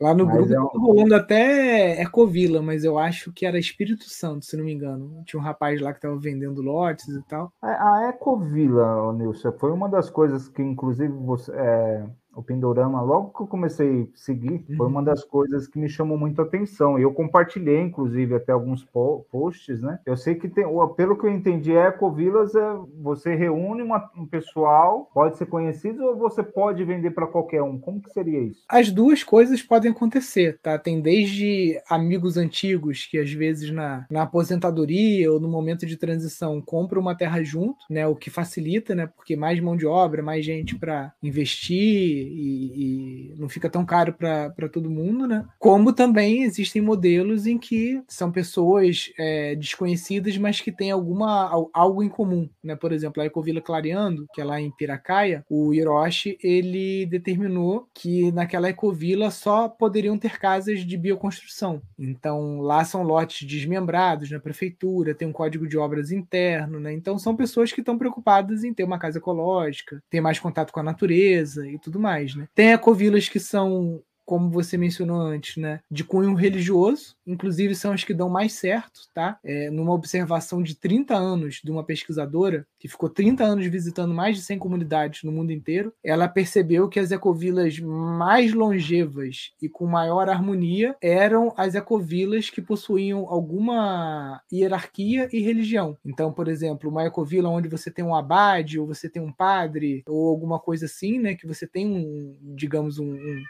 Lá no mas grupo é um... rolando até Ecovila, mas eu acho que era Espírito Santo, se não me engano. Tinha um rapaz lá que estava vendendo lotes e tal. A Ecovila, Nilson, foi uma das coisas que, inclusive, você, é, o Pindorama, logo que eu comecei a seguir, foi uma uhum. das coisas que me chamou muito a atenção. E eu compartilhei, inclusive, até alguns posts, né? Eu sei que tem, pelo que eu entendi, é Ecovilas é você reúne uma, um pessoal, pode ser conhecido ou você pode vender para qualquer um. Como que seria isso? As duas coisas podem acontecer, tá? Tem desde amigos antigos que às vezes na, na aposentadoria ou no momento de transição compram uma terra junto, né? O que facilita, né? Porque mais mão de obra, mais gente para investir e, e não fica tão caro para todo mundo, né? Como também existem modelos em que são pessoas é, desconhecidas, mas que têm alguma, algo em comum, né? Por exemplo, a Ecovila Clareando, que é lá em Piracaia, o Hiroshi, ele determinou que naquela ecovila só poderiam ter casas de bioconstrução. Então, lá são lotes desmembrados na prefeitura, tem um código de obras interno, né? Então, são pessoas que estão preocupadas em ter uma casa ecológica, ter mais contato com a natureza e tudo mais mais, né? Tem ecovilas que são como você mencionou antes, né, de cunho religioso, inclusive são as que dão mais certo, tá? É, numa observação de 30 anos de uma pesquisadora, que ficou 30 anos visitando mais de 100 comunidades no mundo inteiro, ela percebeu que as ecovilas mais longevas e com maior harmonia eram as ecovilas que possuíam alguma hierarquia e religião. Então, por exemplo, uma ecovila onde você tem um abade, ou você tem um padre, ou alguma coisa assim, né, que você tem um, digamos, um, um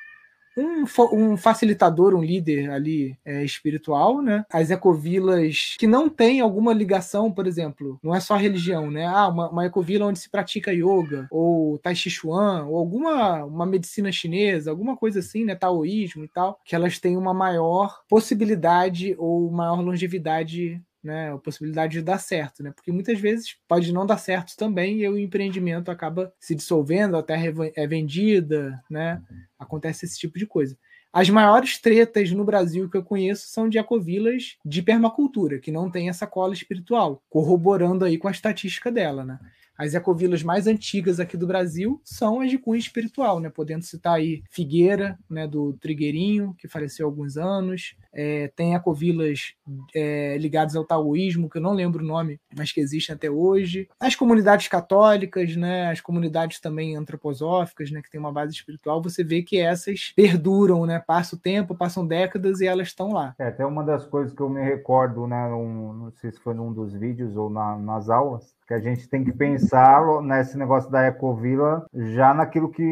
um, um facilitador, um líder ali é, espiritual, né? As ecovilas que não têm alguma ligação, por exemplo, não é só religião, né? Ah, uma, uma ecovila onde se pratica yoga, ou tai chi chuan, ou alguma uma medicina chinesa, alguma coisa assim, né? Taoísmo e tal, que elas têm uma maior possibilidade ou maior longevidade né, a possibilidade de dar certo, né? Porque muitas vezes pode não dar certo também e o empreendimento acaba se dissolvendo, a terra é vendida, né? Acontece esse tipo de coisa. As maiores tretas no Brasil que eu conheço são de ecovilas de permacultura, que não tem essa cola espiritual, corroborando aí com a estatística dela, né? As ecovilas mais antigas aqui do Brasil são as de cunho espiritual, né? Podendo citar aí Figueira, né, do Trigueirinho, que faleceu há alguns anos, é, tem ecovilas é, ligadas ao taoísmo, que eu não lembro o nome, mas que existem até hoje. As comunidades católicas, né, as comunidades também antroposóficas, né, que tem uma base espiritual, você vê que essas perduram, né, passa o tempo, passam décadas e elas estão lá. É, até uma das coisas que eu me recordo, né, um, não sei se foi num dos vídeos ou na, nas aulas, que a gente tem que pensar nesse negócio da ecovila já naquilo que,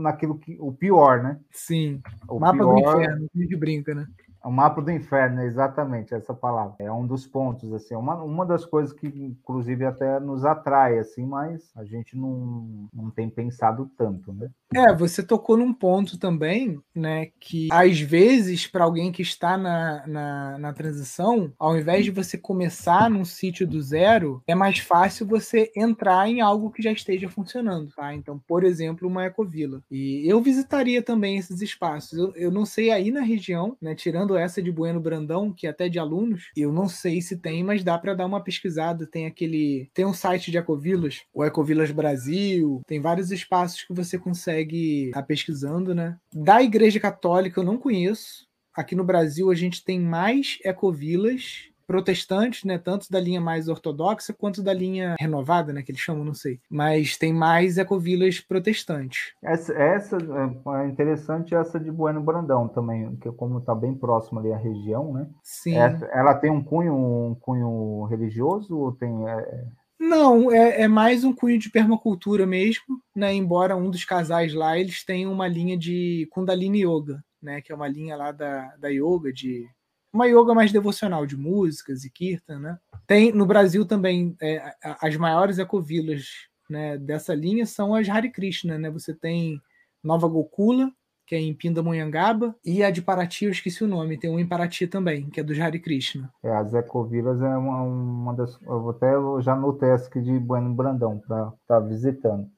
naquilo que o pior, né? Sim. O Mapa pior, do inferno, a gente brinca, né? O mapa do inferno, exatamente essa palavra. É um dos pontos, assim, uma, uma das coisas que, inclusive, até nos atrai, assim, mas a gente não, não tem pensado tanto, né? É, você tocou num ponto também, né, que às vezes, para alguém que está na, na, na, transição, ao invés de você começar num sítio do zero, é mais fácil você entrar em algo que já esteja funcionando, tá? Então, por exemplo, uma ecovila. E eu visitaria também esses espaços. Eu, eu não sei aí na região, né, tirando essa de Bueno Brandão, que é até de alunos, eu não sei se tem, mas dá para dar uma pesquisada. Tem aquele, tem um site de ecovilas, o Ecovilas Brasil, tem vários espaços que você consegue estar tá pesquisando, né? Da Igreja Católica eu não conheço. Aqui no Brasil a gente tem mais ecovilas protestantes, né, tanto da linha mais ortodoxa quanto da linha renovada, né, que eles chamam, não sei. Mas tem mais ecovilas protestantes. Essa, essa é interessante essa de Bueno Brandão também, que como está bem próximo ali a região, né? Sim. Essa, ela tem um cunho, um cunho religioso ou tem é... Não, é, é, mais um cunho de permacultura mesmo, né? Embora um dos casais lá eles tenham uma linha de Kundalini Yoga, né? Que é uma linha lá da, da yoga, de uma yoga mais devocional, de músicas e kirtan, né? Tem no Brasil também é, as maiores ecovilas né, dessa linha são as Hare Krishna, né? Você tem Nova Gokula, que é em Pindamonhangaba, e a de Paraty, eu esqueci o nome, tem um em Paraty também, que é do Hare Krishna. É, as ecovilas é uma, uma das. Eu vou até eu já anotei essa aqui de Bueno Brandão para estar tá visitando.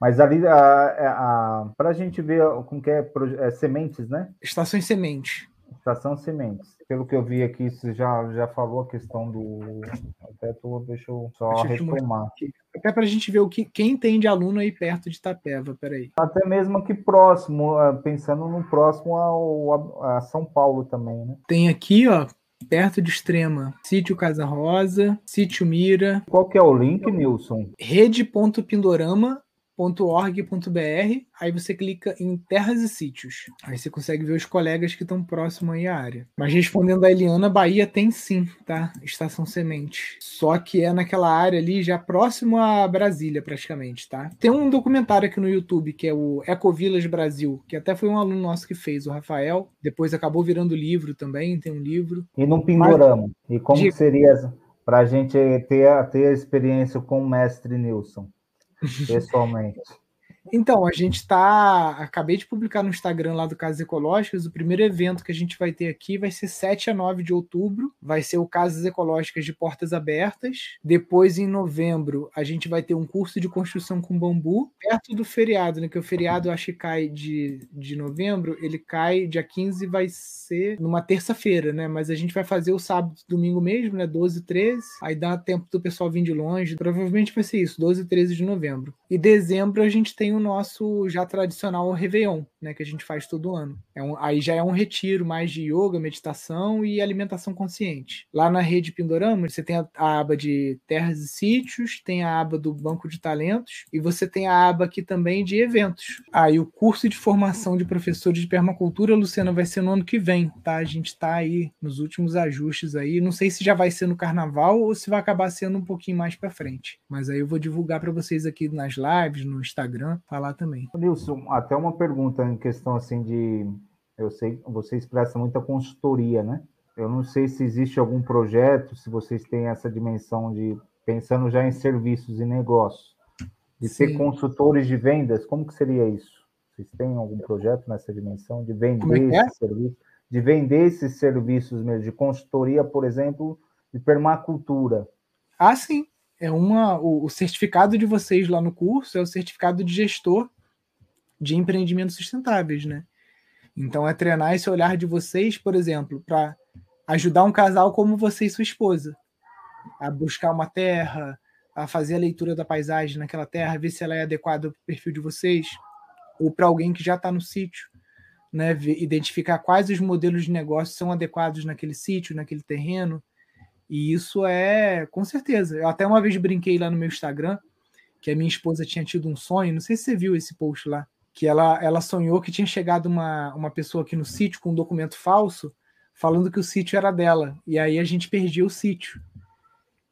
Mas ali, a, a, para a gente ver com que é, é sementes, né? Estações sementes. Estação Sementes. Pelo que eu vi aqui, você já, já falou a questão do. Até tô, deixa eu só retomar. Até para a gente ver o que quem tem de aluno aí perto de Itapeva, peraí. Até mesmo aqui próximo, ah, pensando no próximo ao, a São Paulo também, né? Tem aqui, ó, perto de Extrema, Sítio Casa Rosa, Sítio Mira. Qual que é o link, Nilson? Rede.pindorama .org.br, aí você clica em terras e sítios. Aí você consegue ver os colegas que estão próximos aí à área. Mas respondendo a Eliana, Bahia tem sim, tá? Estação Semente. Só que é naquela área ali, já próximo a Brasília, praticamente, tá? Tem um documentário aqui no YouTube, que é o Ecovilas Brasil, que até foi um aluno nosso que fez, o Rafael. Depois acabou virando livro também, tem um livro. E não Pindorama. E como de... seria para a gente ter, ter a experiência com o mestre Nilson? Eso me... Então, a gente está. Acabei de publicar no Instagram lá do Casas Ecológicas. O primeiro evento que a gente vai ter aqui vai ser 7 a 9 de outubro. Vai ser o Casas Ecológicas de Portas Abertas. Depois, em novembro, a gente vai ter um curso de construção com bambu, perto do feriado, né? Que o feriado acho que cai de, de novembro, ele cai dia 15 vai ser numa terça-feira, né? Mas a gente vai fazer o sábado domingo mesmo, né? 12 e 13. Aí dá tempo do pessoal vir de longe. Provavelmente vai ser isso, 12 e 13 de novembro. E dezembro a gente tem o nosso já tradicional Réveillon, né, que a gente faz todo ano. É um, aí já é um retiro mais de yoga, meditação e alimentação consciente. Lá na rede Pindorama, você tem a, a aba de terras e sítios, tem a aba do banco de talentos e você tem a aba aqui também de eventos. Aí ah, o curso de formação de professores de permacultura, Luciana, vai ser no ano que vem, tá? A gente está aí nos últimos ajustes aí. Não sei se já vai ser no carnaval ou se vai acabar sendo um pouquinho mais para frente. Mas aí eu vou divulgar para vocês aqui nas lives, no Instagram, falar também. Nilson, até uma pergunta em questão assim de. Eu sei que você expressa muita consultoria, né? Eu não sei se existe algum projeto, se vocês têm essa dimensão de pensando já em serviços e negócios, de Sim. ser consultores de vendas, como que seria isso? Vocês têm algum projeto nessa dimensão de vender é é? esse serviço, de vender esses serviços mesmo, de consultoria, por exemplo, de permacultura? Ah, sim é uma o, o, certificado de vocês lá no curso é o certificado de gestor de empreendimentos sustentáveis, né? Então é treinar esse olhar de vocês, por exemplo, para ajudar um casal como você e sua esposa a buscar uma terra, a fazer a leitura da paisagem naquela terra, ver se ela é adequada para o perfil de vocês, ou para alguém que já está no sítio, né? Identificar quais os modelos de negócio são adequados naquele sítio, naquele terreno e isso é, com certeza. Eu até uma vez brinquei lá no meu Instagram que a minha esposa tinha tido um sonho, não sei se você viu esse post lá, que ela, ela sonhou que tinha chegado uma, uma pessoa aqui no sítio com um documento falso, falando que o sítio era dela. E aí a gente perdia o sítio.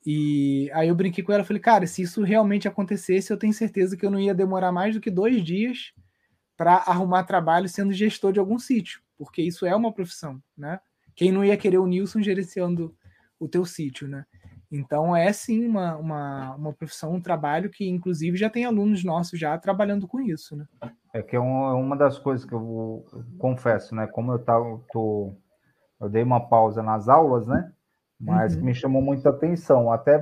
E aí eu brinquei com ela, falei, cara, se isso realmente acontecesse, eu tenho certeza que eu não ia demorar mais do que dois dias para arrumar trabalho sendo gestor de algum sítio, porque isso é uma profissão, né? Quem não ia querer o Nilson gerenciando o teu sítio, né? Então é sim uma, uma, uma profissão, um trabalho que inclusive já tem alunos nossos já trabalhando com isso, né? É que é uma, é uma das coisas que eu, eu confesso, né? Como eu tava, tô, eu dei uma pausa nas aulas, né? Mas uhum. me chamou muita atenção. Até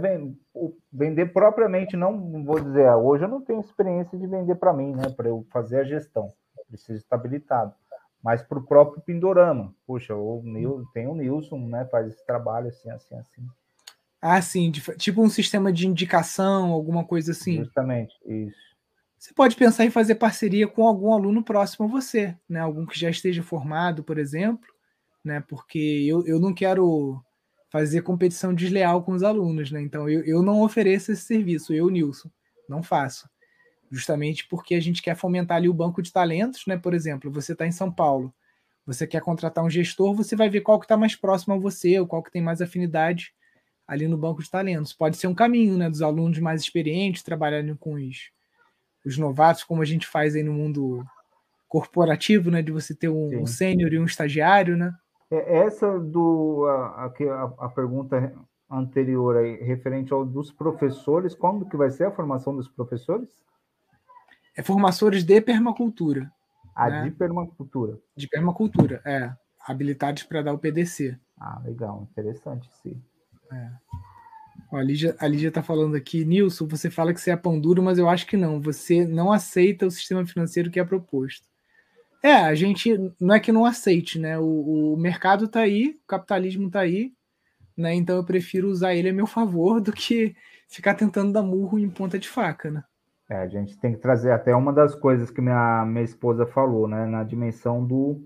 vender propriamente, não vou dizer, ah, hoje eu não tenho experiência de vender para mim, né? Para eu fazer a gestão. preciso estar habilitado. Mas para o próprio Pindorama. Puxa, o Nil, tem o Nilson, né? Faz esse trabalho assim, assim, assim. Ah, sim, tipo um sistema de indicação, alguma coisa assim. Justamente, isso. Você pode pensar em fazer parceria com algum aluno próximo a você, né? Algum que já esteja formado, por exemplo, né? Porque eu, eu não quero fazer competição desleal com os alunos, né? Então eu, eu não ofereço esse serviço, eu, Nilson, não faço. Justamente porque a gente quer fomentar ali o banco de talentos, né? Por exemplo, você está em São Paulo, você quer contratar um gestor, você vai ver qual que está mais próximo a você, ou qual que tem mais afinidade ali no banco de talentos. Pode ser um caminho, né, dos alunos mais experientes trabalharem com os, os novatos, como a gente faz aí no mundo corporativo, né, de você ter um, um sênior e um estagiário, né? É, essa do a, a, a pergunta anterior aí, referente ao dos professores, como que vai ser a formação dos professores? É formações de permacultura. Ah, né? de permacultura. De permacultura, é. Habilitados para dar o PDC. Ah, legal, interessante, sim. É. Ó, a, Lígia, a Lígia tá falando aqui, Nilson, você fala que você é pão duro, mas eu acho que não. Você não aceita o sistema financeiro que é proposto. É, a gente não é que não aceite, né? O, o mercado tá aí, o capitalismo tá aí, né? Então eu prefiro usar ele a meu favor do que ficar tentando dar murro em ponta de faca, né? É, a gente tem que trazer até uma das coisas que minha, minha esposa falou, né? Na dimensão do.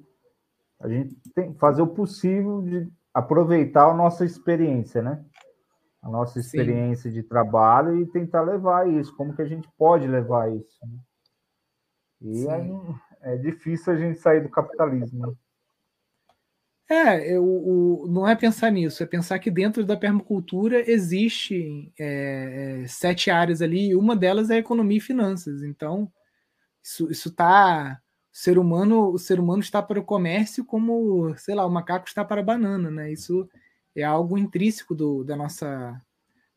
A gente tem que fazer o possível de aproveitar a nossa experiência, né? A nossa experiência Sim. de trabalho e tentar levar isso. Como que a gente pode levar isso? Né? E aí, é difícil a gente sair do capitalismo. É, eu, o, não é pensar nisso, é pensar que dentro da permacultura existe é, é, sete áreas ali, e uma delas é economia e finanças. Então, isso está ser humano, o ser humano está para o comércio como, sei lá, o macaco está para a banana, né? Isso é algo intrínseco do, da nossa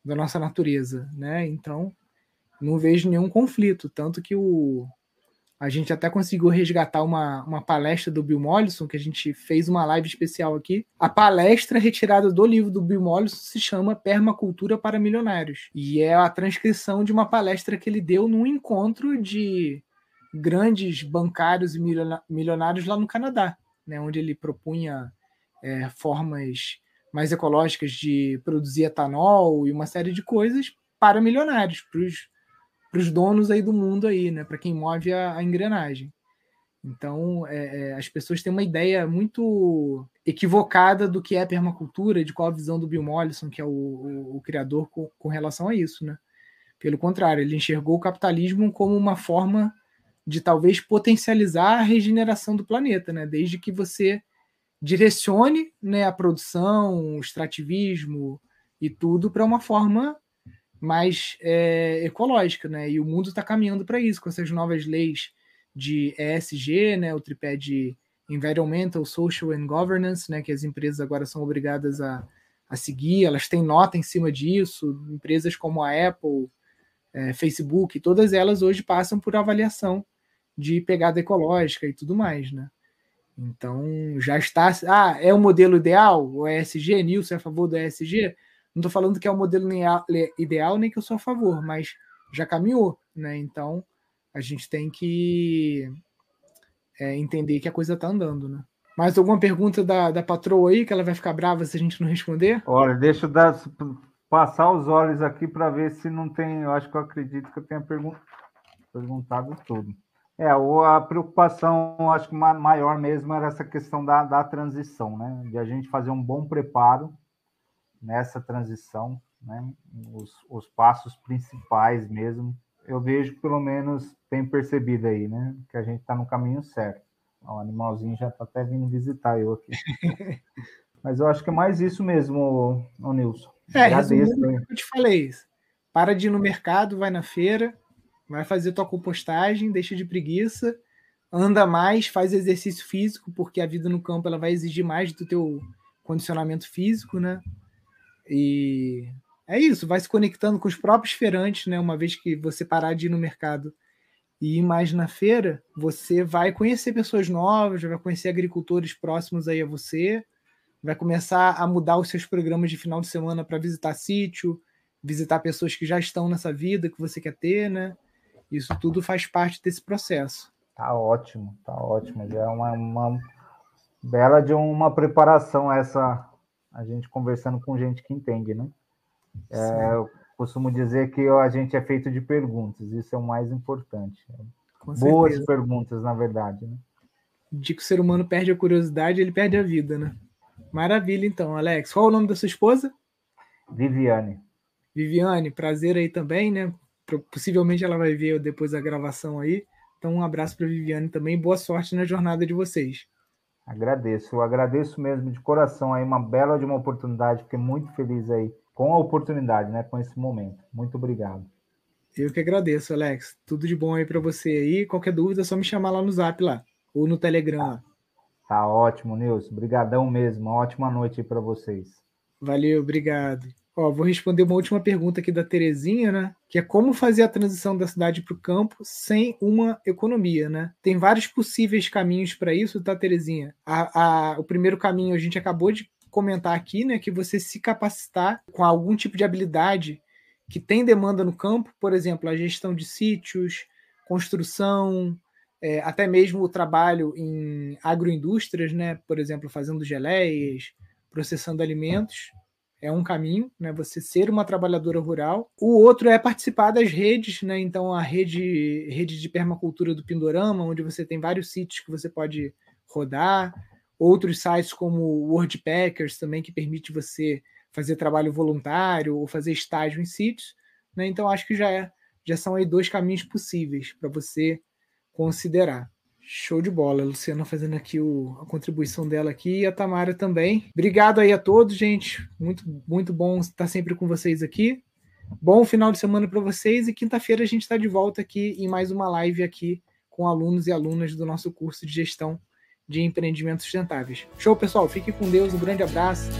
da nossa natureza, né? Então, não vejo nenhum conflito, tanto que o a gente até conseguiu resgatar uma, uma palestra do Bill Mollison, que a gente fez uma live especial aqui. A palestra retirada do livro do Bill Mollison se chama Permacultura para Milionários. E é a transcrição de uma palestra que ele deu num encontro de grandes bancários e milionários lá no Canadá, né, onde ele propunha é, formas mais ecológicas de produzir etanol e uma série de coisas para milionários, para os donos aí do mundo aí, né, para quem move a, a engrenagem. Então, é, é, as pessoas têm uma ideia muito equivocada do que é permacultura, de qual a visão do Bill Mollison, que é o, o, o criador, com, com, relação a isso. Né? Pelo contrário, ele enxergou o capitalismo como uma forma de talvez potencializar a regeneração do planeta, né? Desde que você direcione né, a produção, o extrativismo e tudo para uma forma mais é, ecológica, né? E o mundo está caminhando para isso com essas novas leis de ESG, né? O tripé de Environmental, Social and Governance, né? Que as empresas agora são obrigadas a, a seguir. Elas têm nota em cima disso. Empresas como a Apple, é, Facebook, todas elas hoje passam por avaliação de pegada ecológica e tudo mais, né? Então já está. Ah, é o modelo ideal? O ESG, Nilson é a favor do ESG? Não estou falando que é o modelo ideal, nem que eu sou a favor, mas já caminhou, né? Então a gente tem que é, entender que a coisa está andando, né? Mais alguma pergunta da, da patroa aí que ela vai ficar brava se a gente não responder? Olha, deixa eu dar, passar os olhos aqui para ver se não tem. Eu acho que eu acredito que eu tenha perguntado tudo. É, a preocupação, acho que maior mesmo era essa questão da, da transição, né? De a gente fazer um bom preparo nessa transição, né? Os, os passos principais mesmo. Eu vejo que pelo menos tem percebido aí, né? Que a gente está no caminho certo. O animalzinho já está até vindo visitar eu aqui. Mas eu acho que é mais isso mesmo, o Nilson. É, Agradeço, eu te falei. Para de ir no mercado, vai na feira, Vai fazer tua compostagem, deixa de preguiça, anda mais, faz exercício físico, porque a vida no campo ela vai exigir mais do teu condicionamento físico, né? E é isso, vai se conectando com os próprios feirantes, né? Uma vez que você parar de ir no mercado e ir mais na feira, você vai conhecer pessoas novas, vai conhecer agricultores próximos aí a você, vai começar a mudar os seus programas de final de semana para visitar sítio, visitar pessoas que já estão nessa vida que você quer ter, né? Isso tudo faz parte desse processo. Tá ótimo, tá ótimo. Já é uma, uma bela de uma preparação essa, a gente conversando com gente que entende, né? É, eu costumo dizer que a gente é feito de perguntas, isso é o mais importante. Com Boas certeza. perguntas, na verdade, né? De que o ser humano perde a curiosidade, ele perde a vida, né? Maravilha, então, Alex. Qual é o nome da sua esposa? Viviane. Viviane, prazer aí também, né? Possivelmente ela vai ver depois da gravação aí. Então, um abraço para Viviane também. Boa sorte na jornada de vocês. Agradeço, eu agradeço mesmo de coração aí, uma bela de uma oportunidade. Fiquei muito feliz aí com a oportunidade, né? Com esse momento. Muito obrigado. Eu que agradeço, Alex. Tudo de bom aí para você aí. Qualquer dúvida é só me chamar lá no Zap lá ou no Telegram. Tá, tá ótimo, Nilson. Obrigadão mesmo. Uma ótima noite aí para vocês. Valeu, obrigado. Ó, vou responder uma última pergunta aqui da Terezinha, né? Que é como fazer a transição da cidade para o campo sem uma economia, né? Tem vários possíveis caminhos para isso, tá, Terezinha? A, a, o primeiro caminho a gente acabou de comentar aqui, né? Que você se capacitar com algum tipo de habilidade que tem demanda no campo, por exemplo, a gestão de sítios, construção, é, até mesmo o trabalho em agroindústrias, né? Por exemplo, fazendo geleias, processando alimentos é um caminho, né? Você ser uma trabalhadora rural. O outro é participar das redes, né? Então a rede, rede de permacultura do Pindorama, onde você tem vários sítios que você pode rodar, outros sites como o WordPackers também que permite você fazer trabalho voluntário ou fazer estágio em sítios, né? Então acho que já é, já são aí dois caminhos possíveis para você considerar. Show de bola, a Luciana fazendo aqui o, a contribuição dela aqui e a Tamara também. Obrigado aí a todos, gente. Muito, muito bom estar sempre com vocês aqui. Bom final de semana para vocês e quinta-feira a gente está de volta aqui em mais uma live aqui com alunos e alunas do nosso curso de gestão de empreendimentos sustentáveis. Show, pessoal. Fiquem com Deus. Um grande abraço.